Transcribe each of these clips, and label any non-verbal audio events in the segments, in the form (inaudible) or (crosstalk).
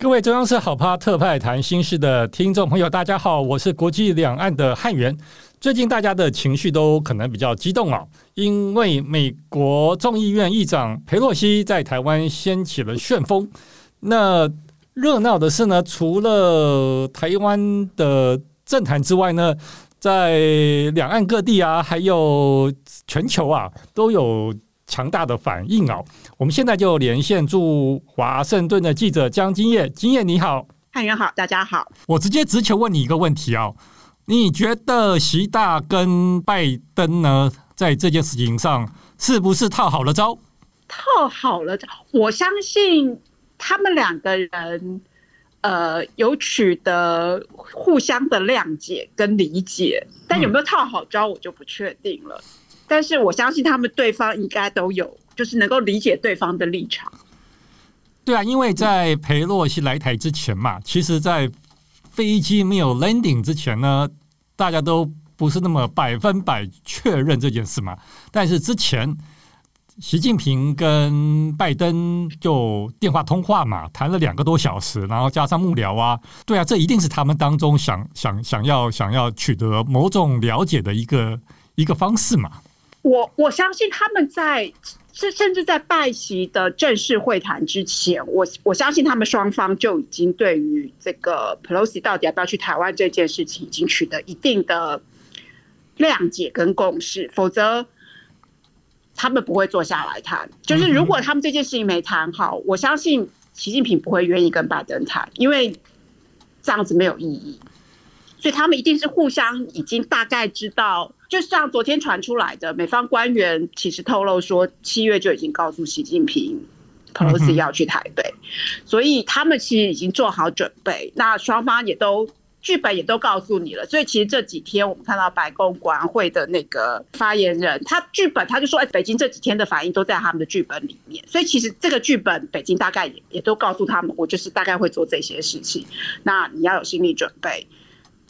各位中央社好拍特派谈心事的听众朋友，大家好，我是国际两岸的汉源。最近大家的情绪都可能比较激动啊，因为美国众议院议长佩洛西在台湾掀起了旋风。那热闹的是呢，除了台湾的政坛之外呢，在两岸各地啊，还有全球啊，都有。强大的反应哦！我们现在就连线驻华盛顿的记者江金叶，金叶你好，汉元好，大家好。我直接直球问你一个问题啊，你觉得习大跟拜登呢，在这件事情上是不是套好了招？套好了招，我相信他们两个人呃有取得互相的谅解跟理解，但有没有套好招，我就不确定了。嗯但是我相信他们对方应该都有，就是能够理解对方的立场。对啊，因为在裴洛西来台之前嘛，其实，在飞机没有 landing 之前呢，大家都不是那么百分百确认这件事嘛。但是之前，习近平跟拜登就电话通话嘛，谈了两个多小时，然后加上幕僚啊，对啊，这一定是他们当中想想想要想要取得某种了解的一个一个方式嘛。我我相信他们在甚甚至在拜习的正式会谈之前，我我相信他们双方就已经对于这个 Pelosi 到底要不要去台湾这件事情，已经取得一定的谅解跟共识，否则他们不会坐下来谈。就是如果他们这件事情没谈好，我相信习近平不会愿意跟拜登谈，因为这样子没有意义。所以他们一定是互相已经大概知道，就像昨天传出来的，美方官员其实透露说，七月就已经告诉习近平，Pelosi 要去台北，所以他们其实已经做好准备。那双方也都剧本也都告诉你了，所以其实这几天我们看到白宫国安会的那个发言人，他剧本他就说，哎，北京这几天的反应都在他们的剧本里面，所以其实这个剧本北京大概也也都告诉他们，我就是大概会做这些事情，那你要有心理准备。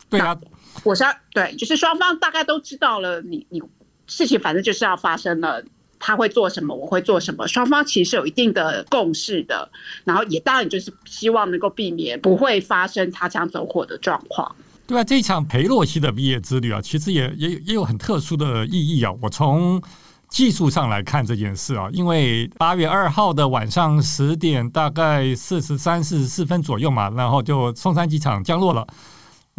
对啊，我想对，就是双方大概都知道了你，你事情反正就是要发生了，他会做什么，我会做什么，双方其实有一定的共识的，然后也当然就是希望能够避免不会发生擦枪走火的状况。对啊，这一场裴洛西的毕业之旅啊，其实也也也有很特殊的意义啊。我从技术上来看这件事啊，因为八月二号的晚上十点大概四十三、四十四分左右嘛，然后就松山机场降落了。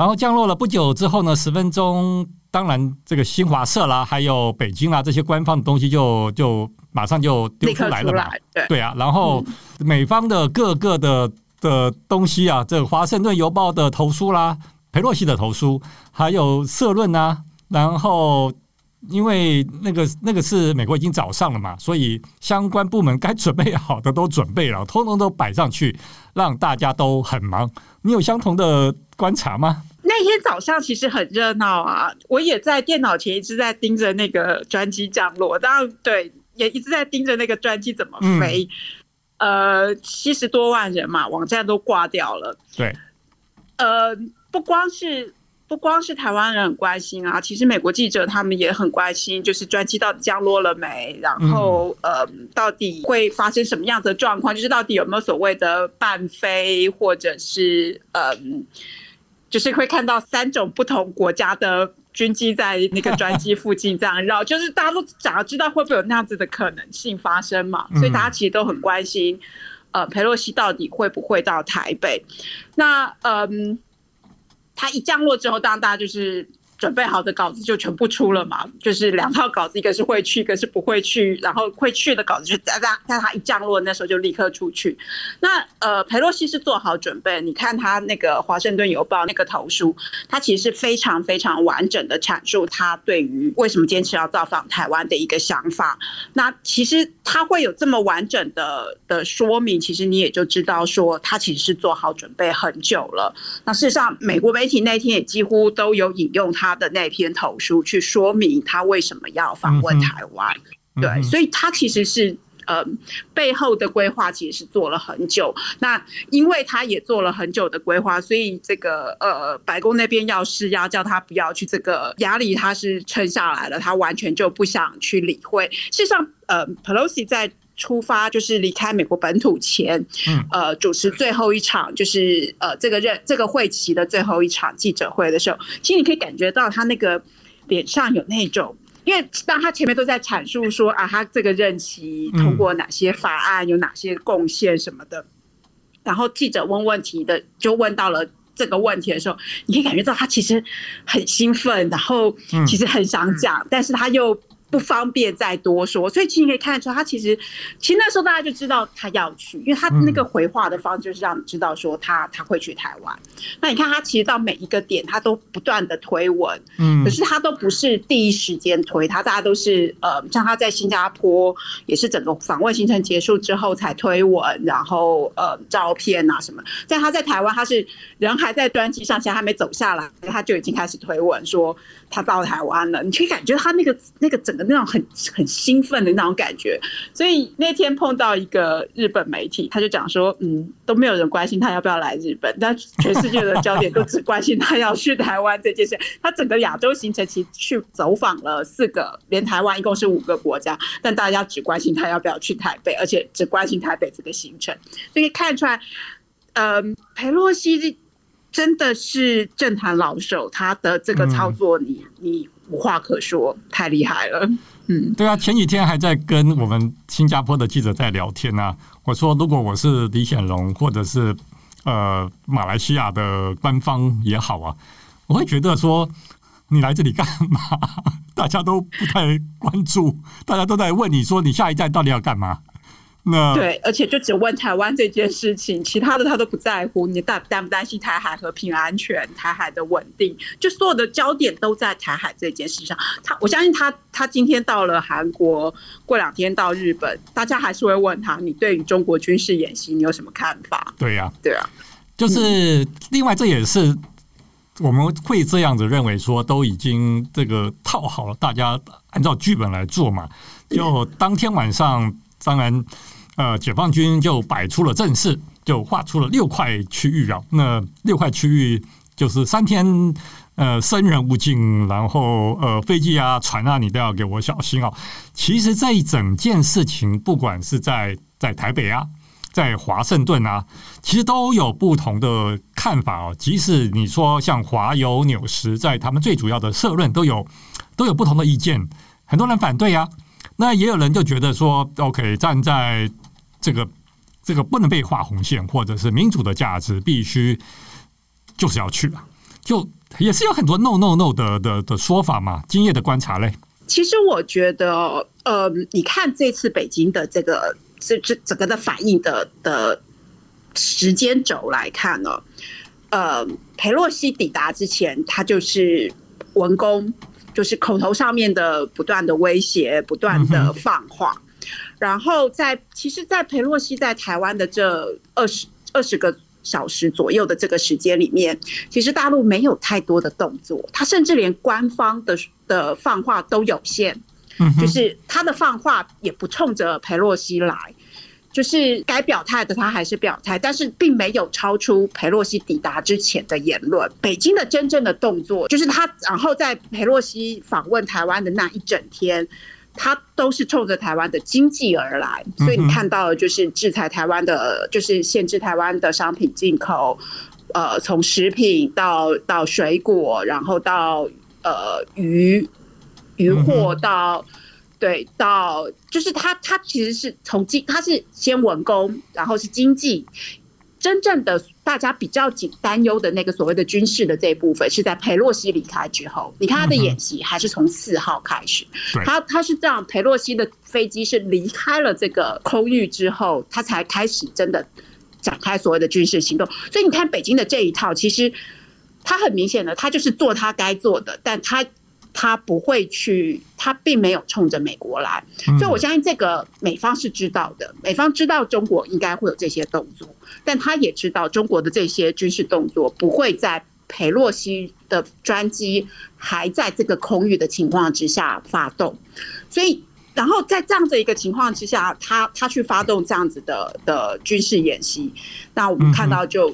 然后降落了不久之后呢，十分钟，当然这个新华社啦，还有北京啦这些官方的东西就就马上就丢出来了嘛。对，对啊，然后美方的各个的的东西啊，这个《华盛顿邮报》的投书啦，裴洛西的投书，还有社论啊，然后。因为那个那个是美国已经早上了嘛，所以相关部门该准备好的都准备了，通通都摆上去，让大家都很忙。你有相同的观察吗？那天早上其实很热闹啊，我也在电脑前一直在盯着那个专机降落，当然对，也一直在盯着那个专机怎么飞。嗯、呃，七十多万人嘛，网站都挂掉了。对，呃，不光是。不光是台湾人很关心啊，其实美国记者他们也很关心，就是专机到底降落了没，然后呃，到底会发生什么样的状况？就是到底有没有所谓的半飞，或者是呃，就是会看到三种不同国家的军机在那个专机附近这样绕，就是大家都想要知道会不会有那样子的可能性发生嘛？所以大家其实都很关心，呃，佩洛西到底会不会到台北？那嗯。他一降落之后，当然大家就是准备好的稿子就全部出了嘛，就是两套稿子，一个是会去，一个是不会去。然后会去的稿子就在在在他一降落那时候就立刻出去。那呃，裴洛西是做好准备，你看他那个《华盛顿邮报》那个投书，他其实是非常非常完整的阐述他对于为什么坚持要造访台湾的一个想法。那其实他会有这么完整的的说明，其实你也就知道说他其实是做好准备很久了。那事实上，美国媒体那天也几乎都有引用他。他的那篇投书去说明他为什么要访问台湾，嗯、对，所以他其实是呃背后的规划其实是做了很久。那因为他也做了很久的规划，所以这个呃白宫那边要施压叫他不要去，这个压力他是撑下来了，他完全就不想去理会。事实上，呃，Pelosi 在。出发就是离开美国本土前，呃，主持最后一场就是呃这个任这个会期的最后一场记者会的时候，其实你可以感觉到他那个脸上有那种，因为当他前面都在阐述说啊，他这个任期通过哪些法案，有哪些贡献什么的，然后记者问问题的就问到了这个问题的时候，你可以感觉到他其实很兴奋，然后其实很想讲，但是他又。不方便再多说，所以其实你可以看得出，他其实其实那时候大家就知道他要去，因为他那个回话的方式就是让你知道说他他会去台湾。那你看他其实到每一个点，他都不断的推文，嗯，可是他都不是第一时间推，他大家都是呃，像他在新加坡也是整个访问行程结束之后才推文，然后呃照片啊什么。但他在台湾，他是人还在专机上，其实还没走下来，他就已经开始推文说他到台湾了。你可以感觉他那个那个整个。那种很很兴奋的那种感觉，所以那天碰到一个日本媒体，他就讲说，嗯，都没有人关心他要不要来日本，但全世界的焦点都只关心他要去台湾这件事。他整个亚洲行程其实去走访了四个，连台湾一共是五个国家，但大家只关心他要不要去台北，而且只关心台北这个行程，所以看出来，嗯，裴洛西真的是政坛老手，他的这个操作，你你。无话可说，太厉害了。嗯，对啊，前几天还在跟我们新加坡的记者在聊天呢、啊。我说，如果我是李显龙，或者是呃马来西亚的官方也好啊，我会觉得说，你来这里干嘛？(laughs) 大家都不太关注，大家都在问你说，你下一站到底要干嘛？那对，而且就只问台湾这件事情，其他的他都不在乎。你担担不担心台海和平安全、台海的稳定？就所有的焦点都在台海这件事上。他，我相信他，他今天到了韩国，过两天到日本，大家还是会问他，你对于中国军事演习你有什么看法？对呀、啊，对啊，就是另外这也是我们会这样子认为说，都已经这个套好了，大家按照剧本来做嘛。就当天晚上。当然，呃，解放军就摆出了阵势，就画出了六块区域啊。那六块区域就是三天，呃，生人勿进，然后呃，飞机啊、船啊，你都要给我小心啊。其实这一整件事情，不管是在在台北啊，在华盛顿啊，其实都有不同的看法哦。即使你说像华邮、纽时，在他们最主要的社论都有都有不同的意见，很多人反对啊。那也有人就觉得说，OK，站在这个这个不能被画红线，或者是民主的价值必须就是要去了，就也是有很多 no no no 的的的说法嘛。今夜的观察嘞，其实我觉得，呃，你看这次北京的这个这这整个的反应的的时间轴来看呢，呃，裴洛西抵达之前，他就是文工。就是口头上面的不断的威胁，不断的放话，然后在其实，在裴洛西在台湾的这二十二十个小时左右的这个时间里面，其实大陆没有太多的动作，他甚至连官方的的放话都有限，就是他的放话也不冲着裴洛西来。就是该表态的他还是表态，但是并没有超出裴洛西抵达之前的言论。北京的真正的动作就是他，然后在裴洛西访问台湾的那一整天，他都是冲着台湾的经济而来。所以你看到的就是制裁台湾的，就是限制台湾的商品进口，呃，从食品到到水果，然后到呃鱼鱼货到。对，到就是他，他其实是从经，他是先文工，然后是经济，真正的大家比较紧担忧的那个所谓的军事的这一部分，是在佩洛西离开之后。你看他的演习还是从四号开始，他他是这样，佩洛西的飞机是离开了这个空域之后，他才开始真的展开所谓的军事行动。所以你看北京的这一套，其实他很明显的，他就是做他该做的，但他。他不会去，他并没有冲着美国来，所以我相信这个美方是知道的。美方知道中国应该会有这些动作，但他也知道中国的这些军事动作不会在佩洛西的专机还在这个空域的情况之下发动。所以，然后在这样的一个情况之下，他他去发动这样子的的军事演习，那我们看到就，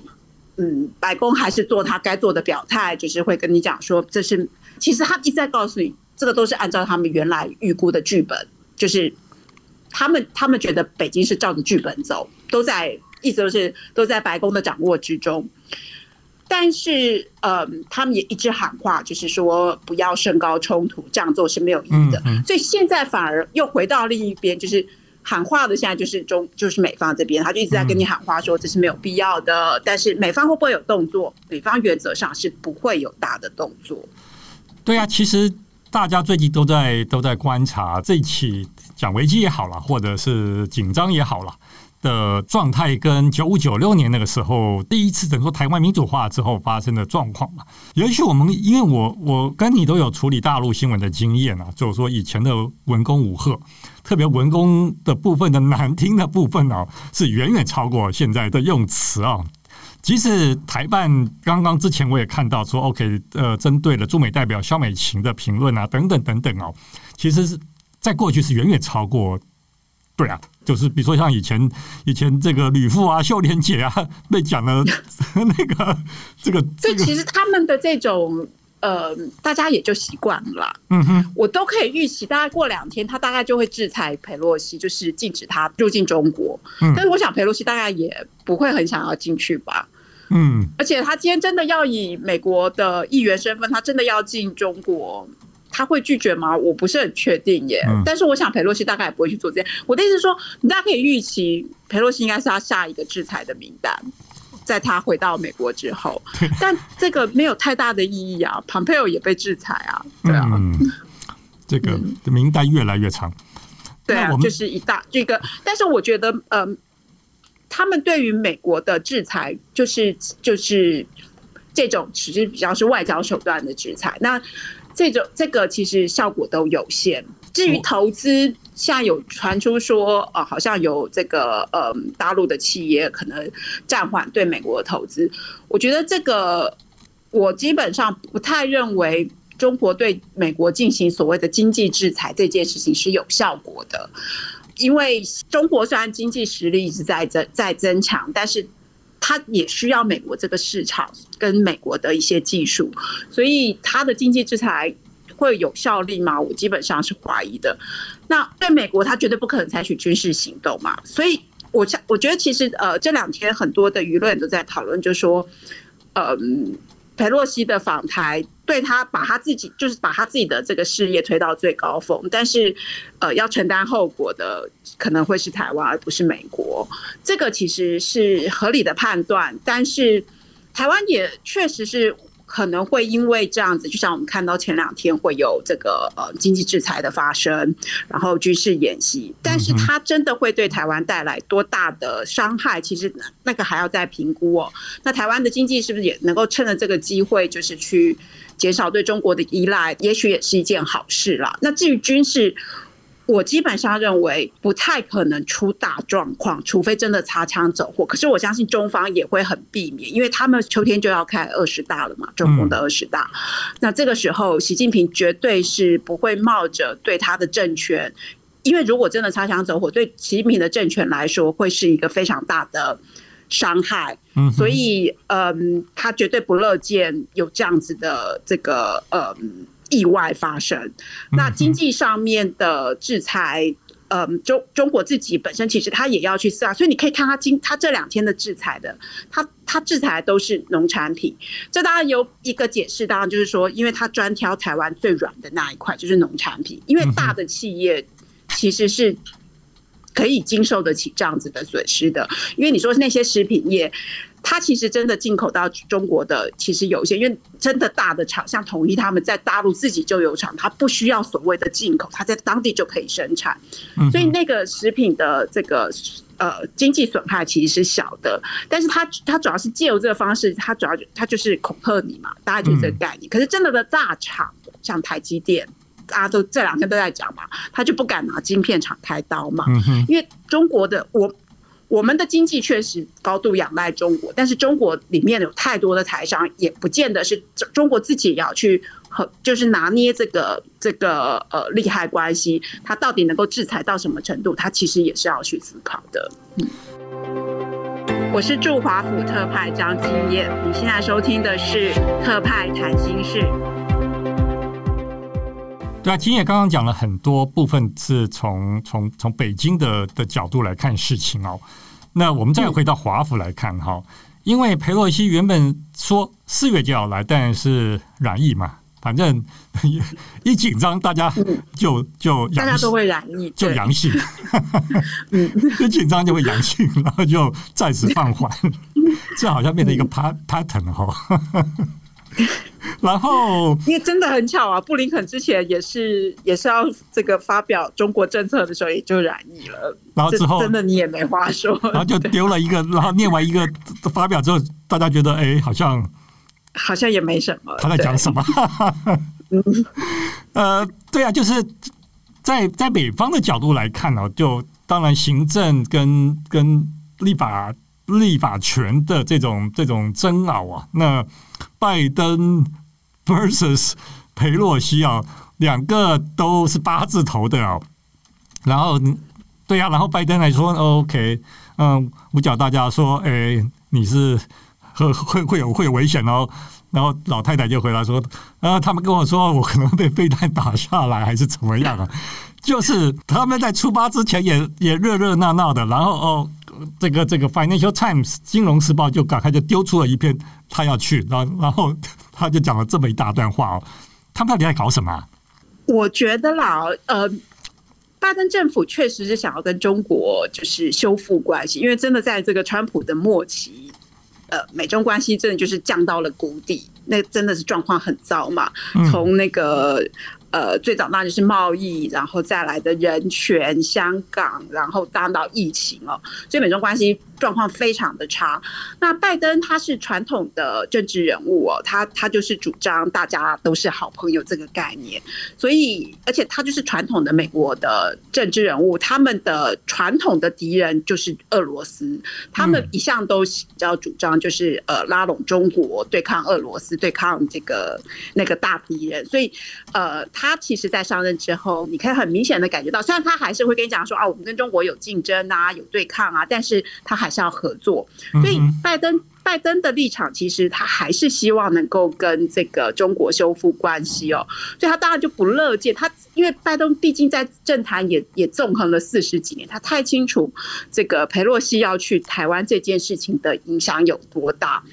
嗯，白宫还是做他该做的表态，就是会跟你讲说这是。其实他一直在告诉你，这个都是按照他们原来预估的剧本，就是他们他们觉得北京是照着剧本走，都在意思都是都在白宫的掌握之中。但是，呃，他们也一直喊话，就是说不要升高冲突，这样做是没有意义的。所以现在反而又回到另一边，就是喊话的现在就是中就是美方这边，他就一直在跟你喊话，说这是没有必要的。但是美方会不会有动作？美方原则上是不会有大的动作。对啊，其实大家最近都在都在观察这起讲危机也好了，或者是紧张也好了的状态，跟九五九六年那个时候第一次整个台湾民主化之后发生的状况嘛。也许我们因为我我跟你都有处理大陆新闻的经验啊，就是说以前的文攻武吓，特别文工的部分的难听的部分啊，是远远超过现在的用词啊。即使台办刚刚之前我也看到说，OK，呃，针对了驻美代表肖美琴的评论啊，等等等等哦，其实是在过去是远远超过，对啊，就是比如说像以前以前这个吕父啊、秀莲姐啊被讲了 (laughs) 那个这个，这其实他们的这种呃，大家也就习惯了，嗯哼，我都可以预期，大概过两天他大概就会制裁佩洛西，就是禁止他入境中国，嗯，但是我想佩洛西大概也不会很想要进去吧。嗯，而且他今天真的要以美国的议员身份，他真的要进中国，他会拒绝吗？我不是很确定耶。但是我想佩洛西大概也不会去做这样。我的意思是说，你大家可以预期，佩洛西应该是他下一个制裁的名单，在他回到美国之后。(laughs) 但这个没有太大的意义啊。蓬佩奥也被制裁啊，对啊。嗯，这个名单越来越长。对啊，就是一大这个。但是我觉得，嗯。他们对于美国的制裁，就是就是这种其实比较是外交手段的制裁。那这种这个其实效果都有限。至于投资，现在有传出说，呃，好像有这个呃大陆的企业可能暂缓对美国的投资。我觉得这个我基本上不太认为中国对美国进行所谓的经济制裁这件事情是有效果的。因为中国虽然经济实力一直在增在增强，但是它也需要美国这个市场跟美国的一些技术，所以它的经济制裁会有效力吗？我基本上是怀疑的。那对美国，他绝对不可能采取军事行动嘛。所以我想，我觉得其实呃，这两天很多的舆论都在讨论，就是说，嗯。裴洛西的访台，对他把他自己就是把他自己的这个事业推到最高峰，但是，呃，要承担后果的可能会是台湾，而不是美国。这个其实是合理的判断，但是台湾也确实是。可能会因为这样子，就像我们看到前两天会有这个呃经济制裁的发生，然后军事演习，但是它真的会对台湾带来多大的伤害？其实那个还要再评估哦。那台湾的经济是不是也能够趁着这个机会，就是去减少对中国的依赖？也许也是一件好事啦。那至于军事，我基本上认为不太可能出大状况，除非真的擦枪走火。可是我相信中方也会很避免，因为他们秋天就要开二十大了嘛，中共的二十大。那这个时候，习近平绝对是不会冒着对他的政权，因为如果真的擦枪走火，对习近平的政权来说会是一个非常大的伤害。所以，嗯，他绝对不乐见有这样子的这个，嗯。意外发生，那经济上面的制裁，嗯，中中国自己本身其实他也要去思考，所以你可以看他今他这两天的制裁的，他他制裁都是农产品，这当然有一个解释，当然就是说，因为他专挑台湾最软的那一块，就是农产品，因为大的企业其实是可以经受得起这样子的损失的。因为你说那些食品业，它其实真的进口到中国的其实有一些，因为真的大的厂像统一他们在大陆自己就有厂，它不需要所谓的进口，它在当地就可以生产，所以那个食品的这个。呃，经济损害其实是小的，但是它它主要是借由这个方式，它主要它就是恐吓你嘛，大概就是这个概念。可是真的的大厂，像台积电，大家都这两天都在讲嘛，他就不敢拿晶片厂开刀嘛，因为中国的我。我们的经济确实高度仰赖中国，但是中国里面有太多的台商，也不见得是中国自己也要去和，就是拿捏这个这个呃利害关系，他到底能够制裁到什么程度，他其实也是要去思考的。嗯，我是驻华府特派张金燕，你现在收听的是特派谈心事。对啊，金燕刚刚讲了很多部分，是从从从北京的的角度来看事情哦。那我们再回到华府来看哈，因为裴洛西原本说四月就要来，但是染疫嘛，反正 (laughs) 一紧张大家就就大家都会染疫，就阳性，(laughs) 嗯，(laughs) 一紧张就会阳性，然后就暂时放缓，这好像变成一个 pattern 哈。然后，(laughs) 因为真的很巧啊，布林肯之前也是也是要这个发表中国政策的时候，也就染疫了。然后之后真的你也没话说，(laughs) 然后就丢了一个，然后念完一个发表之后，大家觉得哎，好像好像也没什么。他在讲什么？(laughs) 呃，对啊，就是在在北方的角度来看呢，就当然行政跟跟立法。立法权的这种这种争拗啊，那拜登 versus 裴洛西啊，两个都是八字头的哦。然后，对呀、啊，然后拜登来说，OK，嗯，五角大家说，哎，你是会会会有会有危险哦。然后老太太就回答说，啊，他们跟我说，我可能被飞弹打下来，还是怎么样啊？就是他们在出发之前也也热热闹闹的，然后哦。这个这个 Financial Times 金融时报就赶快就丢出了一篇，他要去，然后然后他就讲了这么一大段话哦，他们到底在搞什么？我觉得啦，呃，拜登政府确实是想要跟中国就是修复关系，因为真的在这个川普的末期，呃，美中关系真的就是降到了谷底，那真的是状况很糟嘛，从那个。呃，最早那就是贸易，然后再来的人权、香港，然后当到疫情哦，所以美中关系状况非常的差。那拜登他是传统的政治人物哦，他他就是主张大家都是好朋友这个概念，所以而且他就是传统的美国的政治人物，他们的传统的敌人就是俄罗斯，他们一向都比较主张就是呃拉拢中国对抗俄罗斯，对抗这个那个大敌人，所以呃。他其实，在上任之后，你可以很明显的感觉到，虽然他还是会跟你讲说啊，我们跟中国有竞争啊，有对抗啊，但是他还是要合作。所以，拜登拜登的立场，其实他还是希望能够跟这个中国修复关系哦。所以他当然就不乐见他，因为拜登毕竟在政坛也也纵横了四十几年，他太清楚这个裴洛西要去台湾这件事情的影响有多大。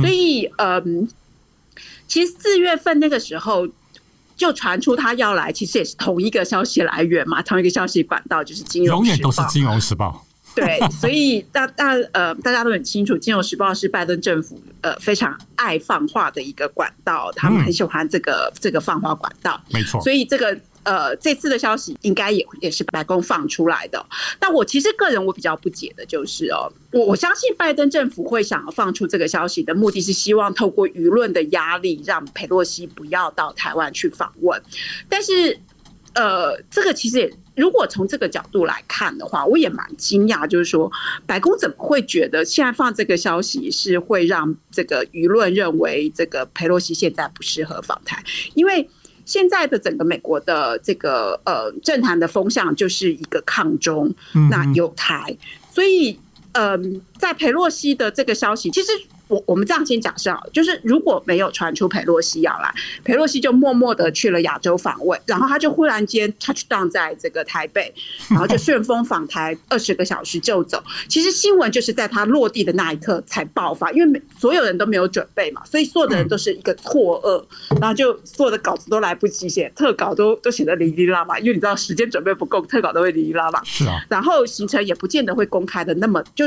所以，嗯，其实四月份那个时候。就传出他要来，其实也是同一个消息来源嘛，同一个消息管道就是金融，永远都是金融时报。对，所以大大呃大家都很清楚，金融时报是拜登政府呃非常爱放话的一个管道，他们很喜欢这个、嗯、这个放话管道，没错。所以这个。呃，这次的消息应该也也是白宫放出来的。但我其实个人我比较不解的就是哦，我我相信拜登政府会想要放出这个消息的目的是希望透过舆论的压力，让佩洛西不要到台湾去访问。但是，呃，这个其实也如果从这个角度来看的话，我也蛮惊讶，就是说白宫怎么会觉得现在放这个消息是会让这个舆论认为这个佩洛西现在不适合访台，因为。现在的整个美国的这个呃政坛的风向就是一个抗中，那有台，所以嗯、呃，在佩洛西的这个消息，其实我我们这样先假设，就是如果没有传出佩洛西要来，佩洛西就默默的去了亚洲访问，然后他就忽然间 touch down 在这个台北，然后就顺风访台二十个小时就走。其实新闻就是在他落地的那一刻才爆发，因为每所有人都没有准备嘛，所以所有的人都是一个错愕，然后就所有的稿子都来不及写，特稿都都写的哩哩啦啦，因为你知道时间准备不够，特稿都会哩哩啦啦。是啊，然后行程也不见得会公开的那么就。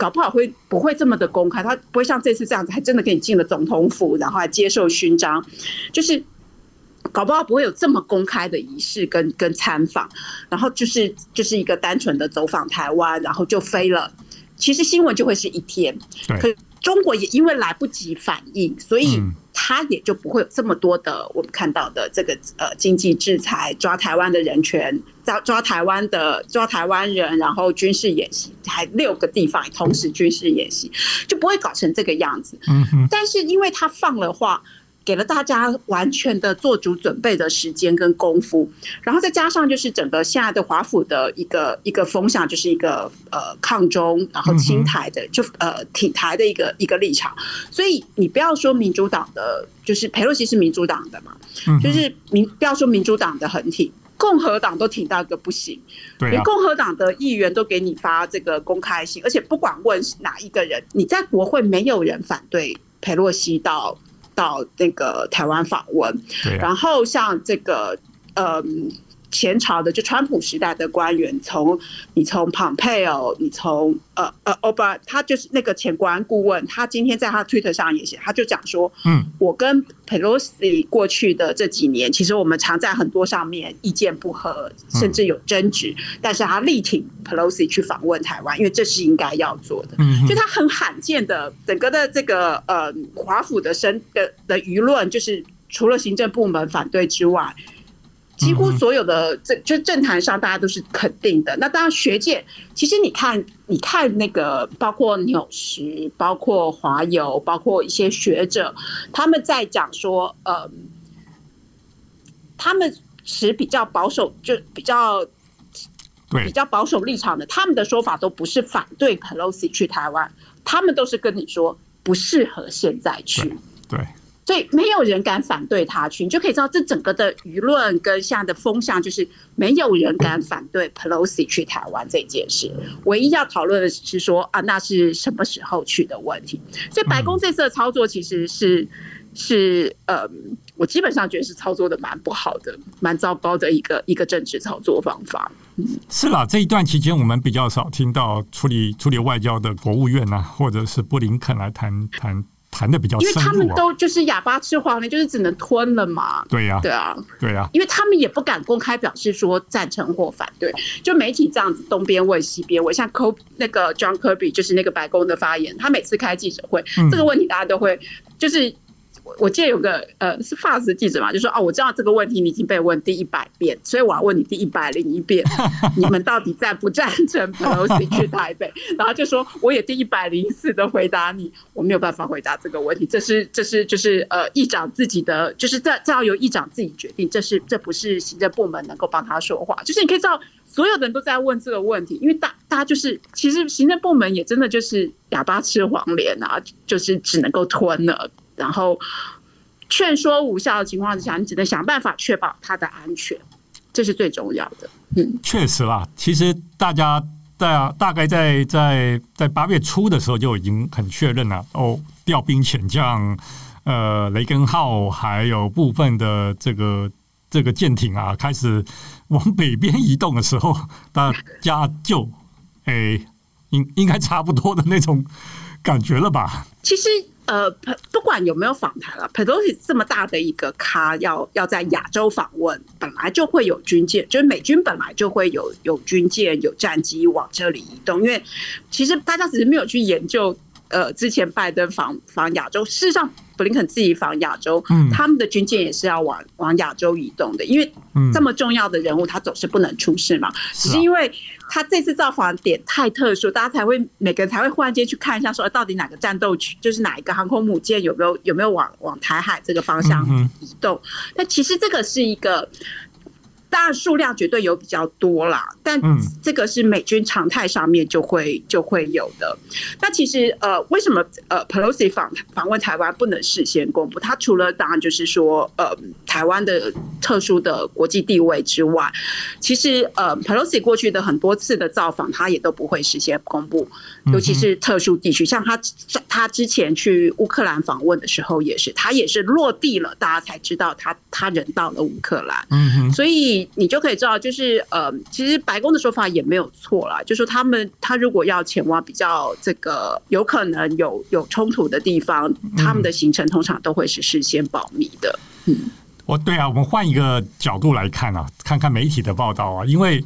搞不好会不会这么的公开？他不会像这次这样子，还真的给你进了总统府，然后还接受勋章，就是搞不好不会有这么公开的仪式跟跟参访，然后就是就是一个单纯的走访台湾，然后就飞了。其实新闻就会是一天，可中国也因为来不及反应，所以。他也就不会有这么多的我们看到的这个呃经济制裁，抓台湾的人权，抓抓台湾的抓台湾人，然后军事演习，还六个地方同时军事演习，就不会搞成这个样子。但是因为他放了话。给了大家完全的做足准备的时间跟功夫，然后再加上就是整个现在的华府的一个一个风向，就是一个呃抗中，然后亲台的，就呃挺台的一个一个立场。所以你不要说民主党的，就是裴洛西是民主党的嘛，就是民不要说民主党的很挺，共和党都挺到一个不行，连共和党的议员都给你发这个公开信，而且不管问哪一个人，你在国会没有人反对裴洛西到。到那个台湾访问，然后像这个，嗯。前朝的就川普时代的官员，从你从蓬佩奥，你从呃呃欧巴，他就是那个前国安顾问，他今天在他 Twitter 上也写，他就讲说，嗯，我跟 Pelosi 过去的这几年，其实我们常在很多上面意见不合，甚至有争执，但是他力挺 Pelosi 去访问台湾，因为这是应该要做的，嗯，就他很罕见的整个的这个呃华府的生的的舆论，就是除了行政部门反对之外。几乎所有的这就政坛上大家都是肯定的。那当然学界，其实你看，你看那个包括纽时，包括华友，包括一些学者，他们在讲说，呃，他们持比较保守，就比较比较保守立场的，他们的说法都不是反对 Pelosi 去台湾，他们都是跟你说不适合现在去。对。所以没有人敢反对他去，你就可以知道这整个的舆论跟现在的风向，就是没有人敢反对 Pelosi 去台湾这件事。唯一要讨论的是说啊，那是什么时候去的问题。所以白宫这次的操作其实是是呃，我基本上觉得是操作的蛮不好的，蛮糟糕的一个一个政治操作方法。是啦，这一段期间我们比较少听到处理处理外交的国务院啊，或者是布林肯来谈谈。谈的比较深，啊，因为他们都就是哑巴吃黄连，就是只能吞了嘛。对呀，对啊，对啊，因为他们也不敢公开表示说赞成或反对，就媒体这样子东边问西边问，像 Co 那个 John Kirby 就是那个白宫的发言，他每次开记者会，这个问题大家都会就是。我记得有个呃是 FAS 记者嘛，就说哦，我知道这个问题你已经被问第一百遍，所以我要问你第一百零一遍，(laughs) 你们到底赞不赞成 Pelosi 去台北？然后就说我也第一百零四的回答你，我没有办法回答这个问题，这是这是就是呃议长自己的，就是这这要由议长自己决定，这是这不是行政部门能够帮他说话，就是你可以知道所有的人都在问这个问题，因为大大家就是其实行政部门也真的就是哑巴吃黄连啊，就是只能够吞了。然后劝说无效的情况之下，你只能想办法确保他的安全，这是最重要的。嗯，确实啦。其实大家在大概在在在八月初的时候就已经很确认了哦，调兵遣将，呃，雷根号还有部分的这个这个舰艇啊，开始往北边移动的时候，大家就诶应应该差不多的那种感觉了吧？其实。呃，不管有没有访谈了，Pelosi 这么大的一个咖，要要在亚洲访问，本来就会有军舰，就是美军本来就会有有军舰、有战机往这里移动，因为其实大家只是没有去研究。呃，之前拜登访访亚洲，事实上布林肯自己访亚洲，他们的军舰也是要往往亚洲移动的，因为这么重要的人物，他总是不能出事嘛。只是因为他这次造访点太特殊，大家才会每个人才会忽然间去看一下，说到底哪个战斗区，就是哪一个航空母舰有没有有没有往往台海这个方向移动。但其实这个是一个。当然数量绝对有比较多啦，但这个是美军常态上面就会就会有的。那其实呃，为什么呃，Pelosi 访访问台湾不能事先公布？他除了当然就是说呃，台湾的特殊的国际地位之外，其实呃，Pelosi 过去的很多次的造访，他也都不会事先公布，尤其是特殊地区，像他他之前去乌克兰访问的时候也是，他也是落地了，大家才知道他他人到了乌克兰。嗯哼，所以。你就可以知道，就是呃，其实白宫的说法也没有错啦，就是说他们他如果要前往比较这个有可能有有冲突的地方，他们的行程通常都会是事先保密的。嗯，我对啊，我们换一个角度来看啊，看看媒体的报道啊，因为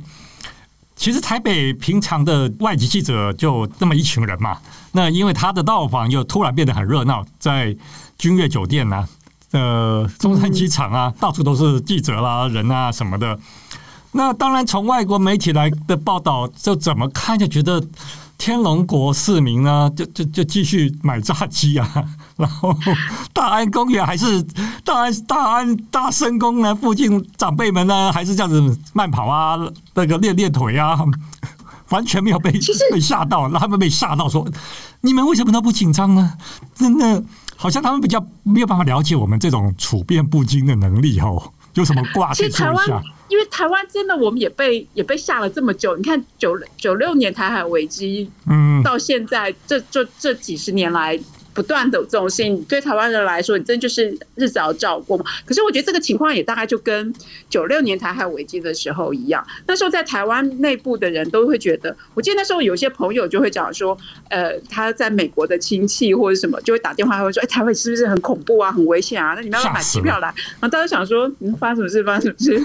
其实台北平常的外籍记者就这么一群人嘛，那因为他的到访又突然变得很热闹，在君悦酒店呢、啊。呃，中山机场啊，到处都是记者啦、人啊什么的。那当然，从外国媒体来的报道，就怎么看就觉得天龙国市民呢，就就就继续买炸鸡啊。(laughs) 然后大安公园还是大安大安大圣宫呢，附近长辈们呢还是这样子慢跑啊，那个练练腿啊，(laughs) 完全没有被被吓到，让他们被吓到说，你们为什么都不紧张呢？真的。好像他们比较没有办法了解我们这种处变不惊的能力哦，有什么挂？其实台湾，因为台湾真的我们也被也被吓了这么久。你看九九六年台海危机，嗯，到现在这这这几十年来。不断的这种事情，对台湾人来说，你真就是日子要照过嘛。可是我觉得这个情况也大概就跟九六年台海危机的时候一样。那时候在台湾内部的人都会觉得，我记得那时候有些朋友就会讲说，呃，他在美国的亲戚或者什么就会打电话会说，哎，台湾是不是很恐怖啊，很危险啊？那你们要买机票来。然后大家想说，嗯，发生什么事？发生什么事？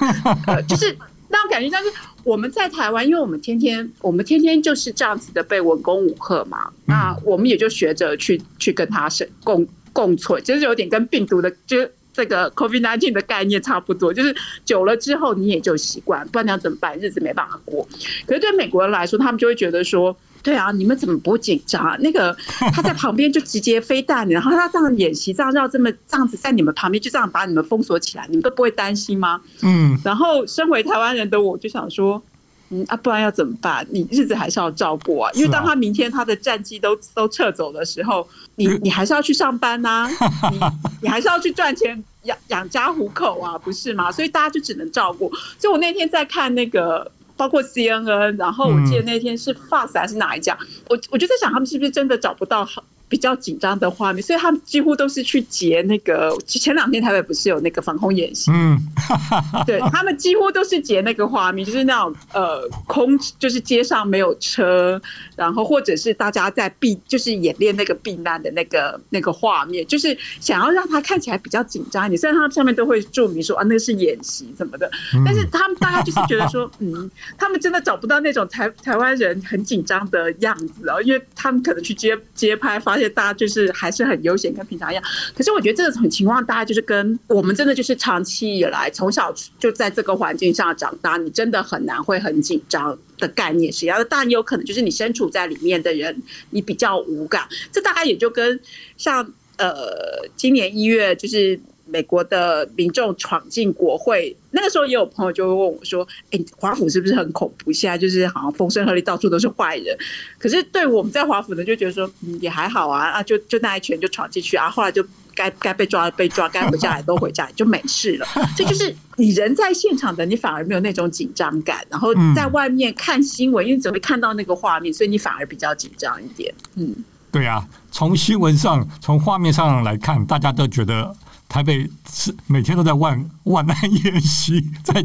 呃，就是。那种感觉，但是我们在台湾，因为我们天天，我们天天就是这样子的被文攻武吓嘛，那我们也就学着去去跟他是共共存，就是有点跟病毒的，就这个 COVID-19 的概念差不多，就是久了之后你也就习惯，不然你要怎么办？日子没办法过。可是对美国人来说，他们就会觉得说。对啊，你们怎么不紧张啊？那个 (laughs) 他在旁边就直接飞弹，然后他这样演习，这样绕这么这样子在你们旁边就这样把你们封锁起来，你们都不会担心吗？嗯。然后身为台湾人的我就想说，嗯啊，不然要怎么办？你日子还是要照过啊，因为当他明天他的战机都都撤走的时候，你 (laughs) 你还是要去上班呐，你 (laughs) 你还是要去赚钱养养家糊口啊，不是吗？所以大家就只能照顾。所以我那天在看那个。包括 CNN，然后我记得那天是 Fox 还是哪一家，我我就在想他们是不是真的找不到好。比较紧张的画面，所以他们几乎都是去截那个。前两天台北不是有那个防空演习？嗯，(laughs) 对他们几乎都是截那个画面，就是那种呃空，就是街上没有车，然后或者是大家在避，就是演练那个避难的那个那个画面，就是想要让他看起来比较紧张一点。虽然他们上面都会注明说啊，那个是演习什么的，但是他们大家就是觉得说，嗯，他们真的找不到那种台台湾人很紧张的样子哦，因为他们可能去街街拍发。大家就是还是很悠闲，跟平常一样。可是我觉得这种情况，大家就是跟我们真的就是长期以来从小就在这个环境下长大，你真的很难会很紧张的概念是一样的。当然有可能就是你身处在里面的人，你比较无感。这大概也就跟像呃今年一月就是。美国的民众闯进国会，那个时候也有朋友就会问我说：“哎，华府是不是很恐怖？现在就是好像风声鹤唳，到处都是坏人。”可是对我们在华府呢，就觉得说，嗯，也还好啊，啊，就就那一群就闯进去啊，后来就该该被抓被抓，该回家来都回家，就没事了。这就是你人在现场的，你反而没有那种紧张感。然后在外面看新闻，因为只会看到那个画面，所以你反而比较紧张一点。嗯，对啊，从新闻上、从画面上来看，大家都觉得。台北是每天都在万万难演习，(laughs) 在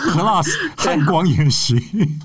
核辣汉光演习，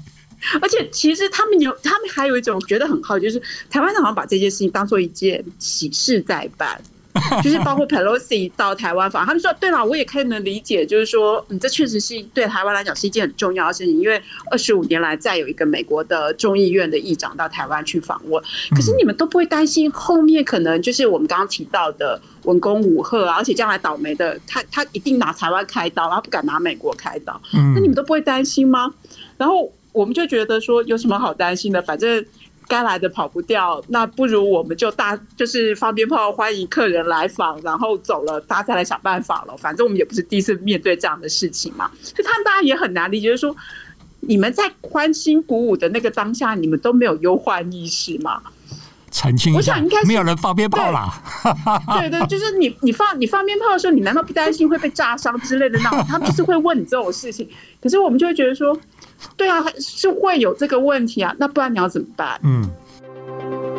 (laughs) 而且其实他们有，他们还有一种觉得很好，就是台湾人好像把这件事情当做一件喜事在办。(laughs) 就是包括 Pelosi 到台湾访，他们说对了，我也可以能理解，就是说，嗯，这确实是对台湾来讲是一件很重要的事情，因为二十五年来再有一个美国的众议院的议长到台湾去访问，可是你们都不会担心后面可能就是我们刚刚提到的文攻武赫啊，而且将来倒霉的他他一定拿台湾开刀，他不敢拿美国开刀，那你们都不会担心吗？然后我们就觉得说有什么好担心的，反正。该来的跑不掉，那不如我们就大就是放鞭炮欢迎客人来访，然后走了，大家再来想办法了。反正我们也不是第一次面对这样的事情嘛，就他们大家也很难理解，就是说你们在欢欣鼓舞的那个当下，你们都没有忧患意识吗？澄清一下，我想应该没有人放鞭炮啦。对对，就是你你放你放鞭炮的时候，你难道不担心会被炸伤之类的？那他们就是会问你这种事情。可是我们就会觉得说，对啊，是会有这个问题啊。那不然你要怎么办？嗯，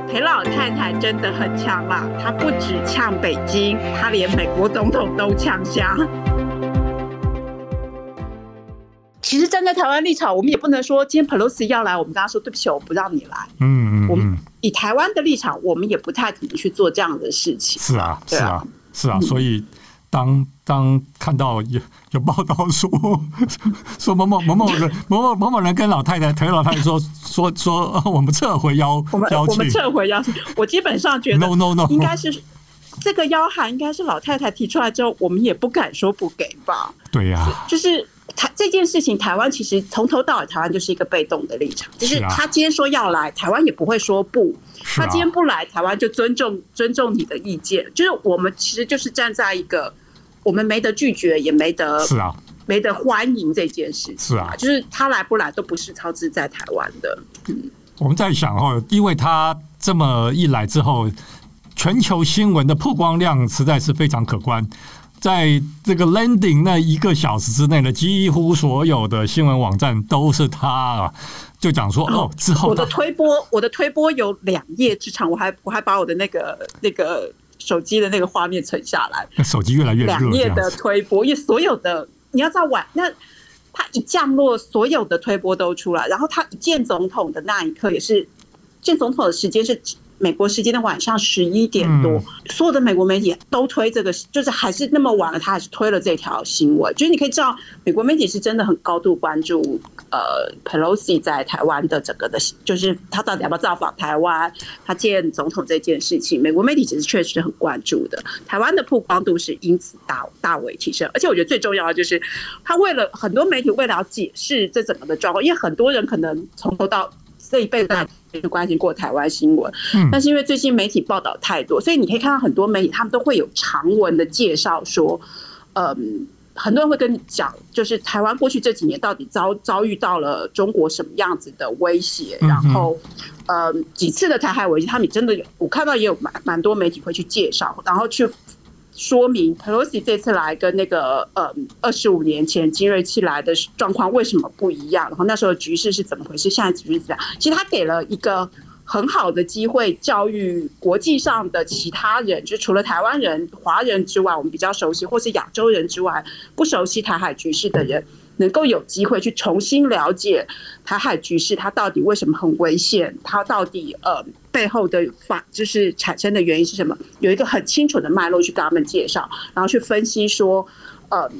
裴老太太真的很呛啦，她不止呛北京，她连美国总统都呛下。其实站在台湾立场，我们也不能说今天 Pelosi 要来，我们跟他说对不起，我不让你来。嗯嗯，我们以台湾的立场，我们也不太可能去做这样的事情。是啊，是啊，是啊。所以当当看到有有报道说 (laughs) 说某某某某人某某某某人跟老太太、腿老太太说说说 (laughs) 我们撤回邀我们我们撤回邀请，我基本上觉得 no no no，应该是这个邀函应该是老太太提出来之后，我们也不敢说不给吧？对呀，就是。台这件事情，台湾其实从头到尾，台湾就是一个被动的立场。就是他今天说要来，台湾也不会说不。他今天不来，台湾就尊重尊重你的意见。就是我们其实就是站在一个，我们没得拒绝，也没得是啊，没得欢迎这件事情。是啊，就是他来不来都不是超支在台湾的。嗯，我们在想哦，因为他这么一来之后，全球新闻的曝光量实在是非常可观。在这个 landing 那一个小时之内呢，几乎所有的新闻网站都是他啊，就讲说哦，之后我的推播，我的推播有两页之长，我还我还把我的那个那个手机的那个画面存下来。那手机越来越热，两页的推播，因为所有的你要知道晚，那他一降落，所有的推播都出来，然后他一见总统的那一刻，也是见总统的时间是。美国时间的晚上十一点多，所有的美国媒体都推这个，就是还是那么晚了，他还是推了这条新闻。就是你可以知道，美国媒体是真的很高度关注呃，Pelosi 在台湾的整个的，就是他到底要不要造访台湾，他见总统这件事情，美国媒体其实确实很关注的。台湾的曝光度是因此大大为提升，而且我觉得最重要的就是，他为了很多媒体为了要解释这整个的状况，因为很多人可能从头到这一辈子。就关心过台湾新闻，但是因为最近媒体报道太多，所以你可以看到很多媒体他们都会有长文的介绍，说，嗯，很多人会跟你讲，就是台湾过去这几年到底遭遭遇到了中国什么样子的威胁，然后，呃，几次的台海危机，他们真的有，我看到也有蛮蛮多媒体会去介绍，然后去。说明 Pelosi 这次来跟那个呃二十五年前金瑞气来的状况为什么不一样？然后那时候的局势是怎么回事？现在局势是怎样？其实他给了一个很好的机会，教育国际上的其他人，就除了台湾人、华人之外，我们比较熟悉或是亚洲人之外，不熟悉台海局势的人。能够有机会去重新了解台海局势，它到底为什么很危险？它到底呃背后的法就是产生的原因是什么？有一个很清楚的脉络去跟他们介绍，然后去分析说，呃，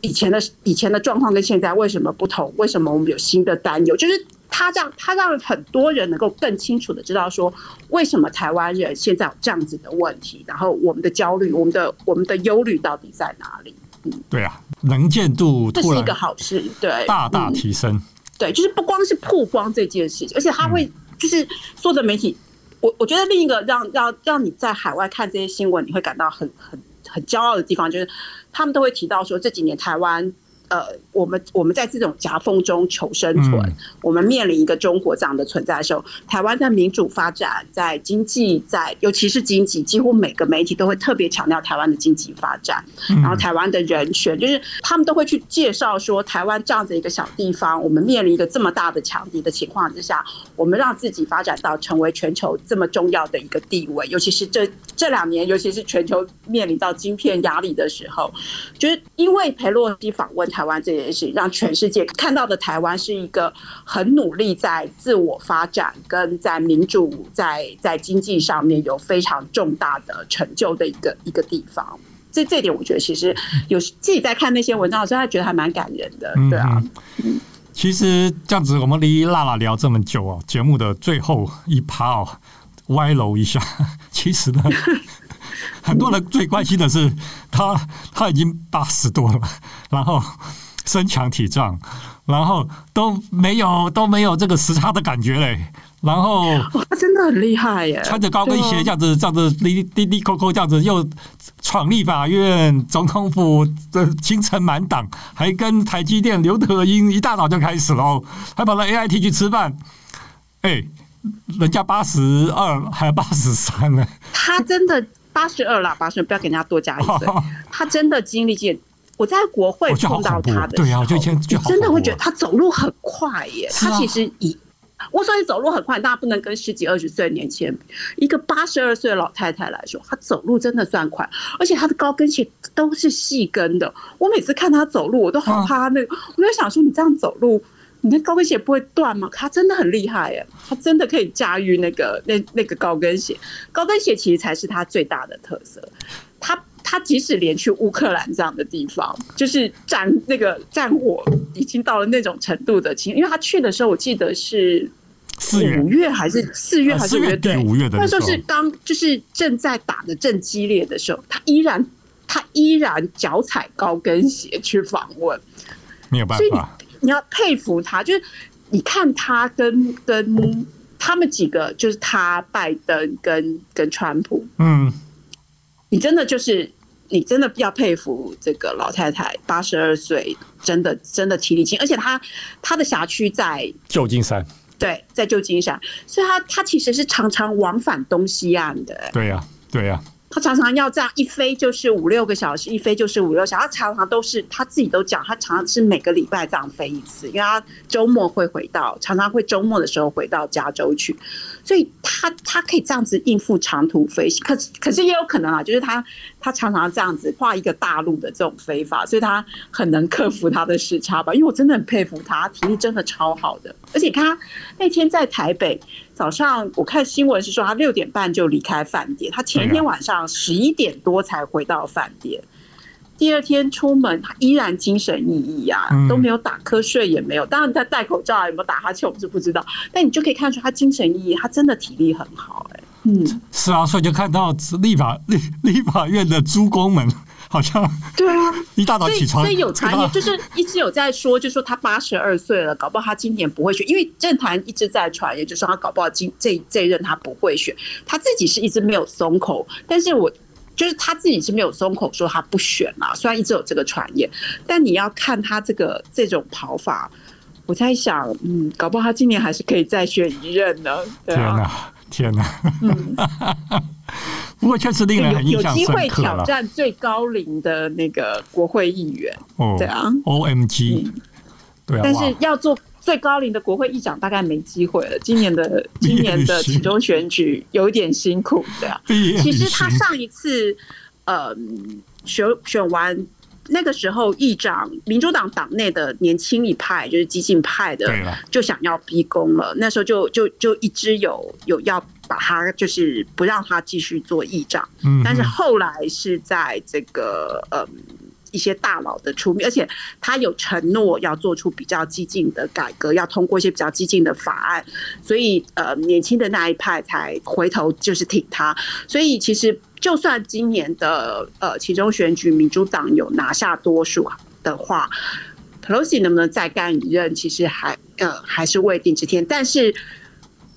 以前的以前的状况跟现在为什么不同？为什么我们有新的担忧？就是他让他让很多人能够更清楚的知道说，为什么台湾人现在有这样子的问题，然后我们的焦虑、我们的我们的忧虑到底在哪里？嗯，对啊。能见度这是一个好事，对，大大提升、嗯。对，就是不光是曝光这件事情，而且他会就是所有的媒体，我我觉得另一个让让让你在海外看这些新闻，你会感到很很很骄傲的地方，就是他们都会提到说这几年台湾。呃，我们我们在这种夹缝中求生存，嗯、我们面临一个中国这样的存在的时候，台湾在民主发展、在经济、在尤其是经济，几乎每个媒体都会特别强调台湾的经济发展，然后台湾的人权，就是他们都会去介绍说，台湾这样子一个小地方，我们面临一个这么大的强敌的情况之下，我们让自己发展到成为全球这么重要的一个地位，尤其是这这两年，尤其是全球面临到晶片压力的时候，就是因为裴洛西访问。台湾这件事，让全世界看到的台湾是一个很努力在自我发展，跟在民主、在在经济上面有非常重大的成就的一个一个地方。这这点，我觉得其实有自己在看那些文章的时候，他觉得还蛮感人的，对啊。嗯，其实这样子，我们哩哩啦啦聊这么久哦，节目的最后一趴哦，歪楼一下，(laughs) 其实呢。(laughs) 很多人最关心的是他，他已经八十多了，然后身强体壮，然后都没有都没有这个时差的感觉嘞。然后他真的很厉害耶，穿着高跟鞋这样子，这样子滴滴滴扣扣这样子，又闯立法院、总统府的清晨满档，还跟台积电刘德英一大早就开始了，还跑到 AIT 去吃饭。哎，人家八十二还有八十三呢，他真的八十二了，八十二不要给人家多加一岁，他真的经历见。我在国会碰到他的时候，对啊，就以就真的会觉得他走路很快耶。他其实以我说你走路很快，大家不能跟十几二十岁年轻人，一个八十二岁的老太太来说，她走路真的算快，而且她的高跟鞋都是细跟的。我每次看她走路，我都好怕那个。我就想说，你这样走路，你的高跟鞋不会断吗？她真的很厉害耶，她真的可以驾驭那个那那个高跟鞋。高跟鞋其实才是她最大的特色。她。他即使连去乌克兰这样的地方，就是战那个战火已经到了那种程度的情，因为他去的时候，我记得是五月还是四月还是五月？对，五月的那时候是刚就是正在打的正激烈的时候，他依然他依然脚踩高跟鞋去访问，没有办法。所以你要佩服他，就是你看他跟跟他们几个，就是他拜登跟跟川普，嗯，你真的就是。你真的要佩服这个老太太，八十二岁，真的真的体力劲，而且她她的辖区在旧金山，对，在旧金山，所以他他其实是常常往返东西岸的。对呀，对呀。他常常要这样一飞就是五六个小时，一飞就是五六小时。他常常都是他自己都讲，他常常是每个礼拜这样飞一次，因为他周末会回到，常常会周末的时候回到加州去，所以他他可以这样子应付长途飞行。可是可是也有可能啊，就是他他常常这样子画一个大陆的这种飞法，所以他很能克服他的时差吧。因为我真的很佩服他，体力真的超好的。而且他那天在台北。早上我看新闻是说他六点半就离开饭店，他前一天晚上十一点多才回到饭店。第二天出门他依然精神奕奕啊，都没有打瞌睡也没有。当然他戴口罩有没有打哈欠我们是不知道，但你就可以看出他精神奕奕，他真的体力很好哎。嗯，是啊，所以就看到立法立立法院的诸公们。好像对啊，(laughs) 一大早起床，所以有传言就是一直有在说，就是说他八十二岁了，搞不好他今年不会选，因为政坛一直在传，言就是说他搞不好今这这一任他不会选，他自己是一直没有松口，但是我就是他自己是没有松口说他不选啊，虽然一直有这个传言，但你要看他这个这种跑法，我在想，嗯，搞不好他今年还是可以再选一任呢。对啊，天哪，天哪，嗯。(laughs) 不过确实令人很印象深刻了。有机会挑战最高龄的那个国会议员，哦，对啊，OMG，对啊。但是要做最高龄的国会议长，大概没机会了。今年的 (laughs) 今年的其中选举有一点辛苦，对啊。(laughs) 其实他上一次，呃，选选完那个时候，议长民主党党内的年轻一派，就是激进派的，就想要逼宫了。那时候就就就一直有有要。把他就是不让他继续做议长，但是后来是在这个呃一些大佬的出面，而且他有承诺要做出比较激进的改革，要通过一些比较激进的法案，所以呃年轻的那一派才回头就是挺他。所以其实就算今年的呃其中选举民主党有拿下多数的话，Pelosi 能不能再干一任，其实还呃还是未定之天，但是。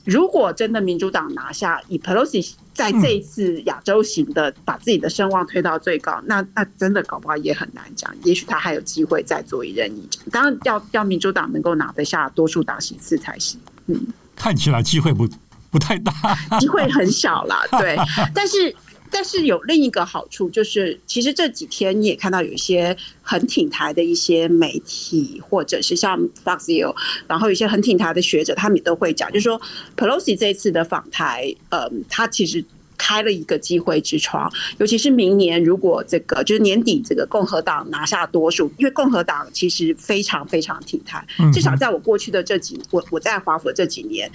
如果真的民主党拿下，以 Pelosi 在这一次亚洲行的把自己的声望推到最高，嗯、那那真的搞不好也很难讲。也许他还有机会再做一任议长。当然要要民主党能够拿得下多数党席次才行。嗯，看起来机会不不太大，(laughs) 机会很小啦。对，但是。但是有另一个好处，就是其实这几天你也看到有一些很挺台的一些媒体，或者是像 Fox News，然后有一些很挺台的学者，他们也都会讲，就是说 Pelosi 这一次的访台，嗯，他其实开了一个机会之窗，尤其是明年如果这个就是年底这个共和党拿下多数，因为共和党其实非常非常挺台，至少在我过去的这几我我在华府这几年，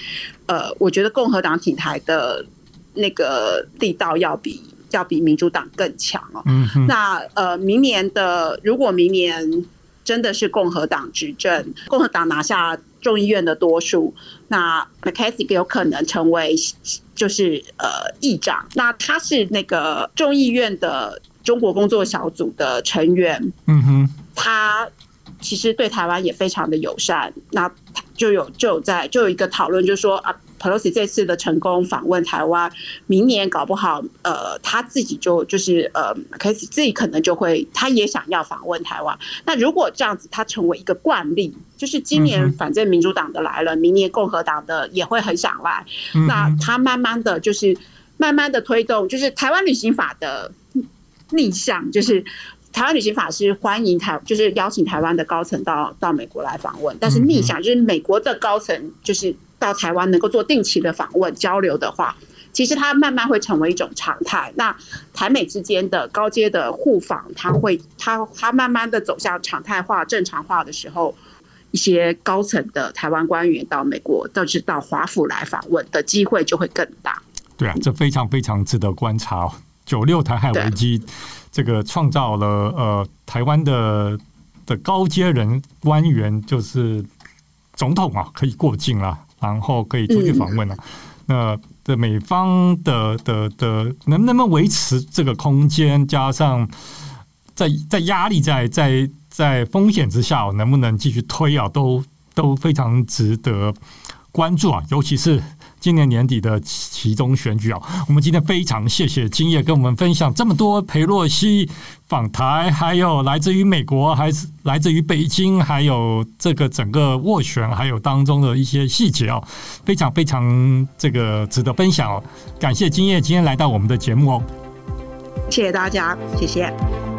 呃，我觉得共和党挺台的。那个力道要比要比民主党更强哦。嗯，那呃，明年的如果明年真的是共和党执政，共和党拿下众议院的多数，那 McCarthy 有可能成为就是呃议长。那他是那个众议院的中国工作小组的成员。嗯哼，他。其实对台湾也非常的友善。那就有就有在就有一个讨论，就是说啊，Pelosi 这次的成功访问台湾，明年搞不好，呃，他自己就就是呃，可以自己可能就会，他也想要访问台湾。那如果这样子，他成为一个惯例，就是今年反正民主党的来了，明年共和党的也会很想来。那他慢慢的就是慢慢的推动，就是台湾旅行法的逆向，就是。台湾旅行法是欢迎台，就是邀请台湾的高层到到美国来访问，但是逆向就是美国的高层就是到台湾能够做定期的访问交流的话，其实它慢慢会成为一种常态。那台美之间的高阶的互访，它会它它慢慢的走向常态化、正常化的时候，一些高层的台湾官员到美国，甚至到华府来访问的机会就会更大。对啊，这非常非常值得观察哦。九六台海危机。这个创造了呃台湾的的高阶人官员，就是总统啊，可以过境了，然后可以出去访问了。那的美方的的的能不能维持这个空间，加上在在压力在在在风险之下，能不能继续推啊，都都非常值得关注啊，尤其是。今年年底的其中选举啊，我们今天非常谢谢金叶跟我们分享这么多裴洛西访台，还有来自于美国，还是来自于北京，还有这个整个斡旋，还有当中的一些细节哦，非常非常这个值得分享哦。感谢金叶今天来到我们的节目哦，谢谢大家，谢谢。